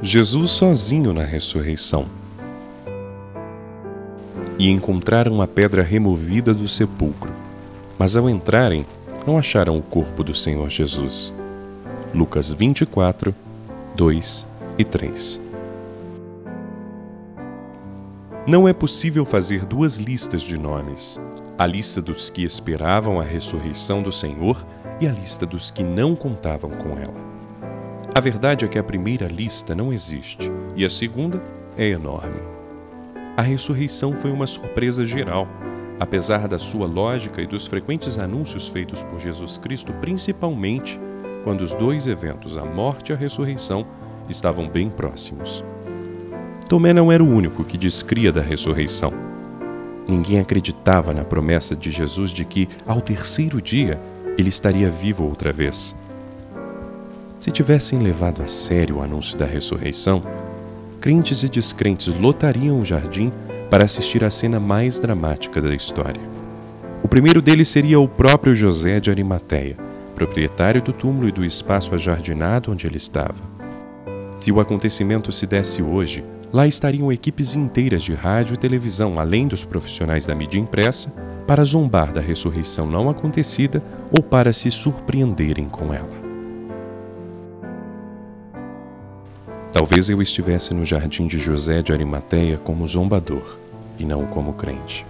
Jesus sozinho na ressurreição. E encontraram a pedra removida do sepulcro, mas ao entrarem, não acharam o corpo do Senhor Jesus. Lucas 24, 2 e 3. Não é possível fazer duas listas de nomes: a lista dos que esperavam a ressurreição do Senhor e a lista dos que não contavam com ela. A verdade é que a primeira lista não existe e a segunda é enorme. A ressurreição foi uma surpresa geral, apesar da sua lógica e dos frequentes anúncios feitos por Jesus Cristo, principalmente quando os dois eventos, a morte e a ressurreição, estavam bem próximos. Tomé não era o único que descria da ressurreição. Ninguém acreditava na promessa de Jesus de que, ao terceiro dia, ele estaria vivo outra vez. Se tivessem levado a sério o anúncio da ressurreição, crentes e descrentes lotariam o jardim para assistir à cena mais dramática da história. O primeiro deles seria o próprio José de Arimateia, proprietário do túmulo e do espaço ajardinado onde ele estava. Se o acontecimento se desse hoje, lá estariam equipes inteiras de rádio e televisão, além dos profissionais da mídia impressa, para zombar da ressurreição não acontecida ou para se surpreenderem com ela. Talvez eu estivesse no jardim de José de Arimateia como zombador e não como crente.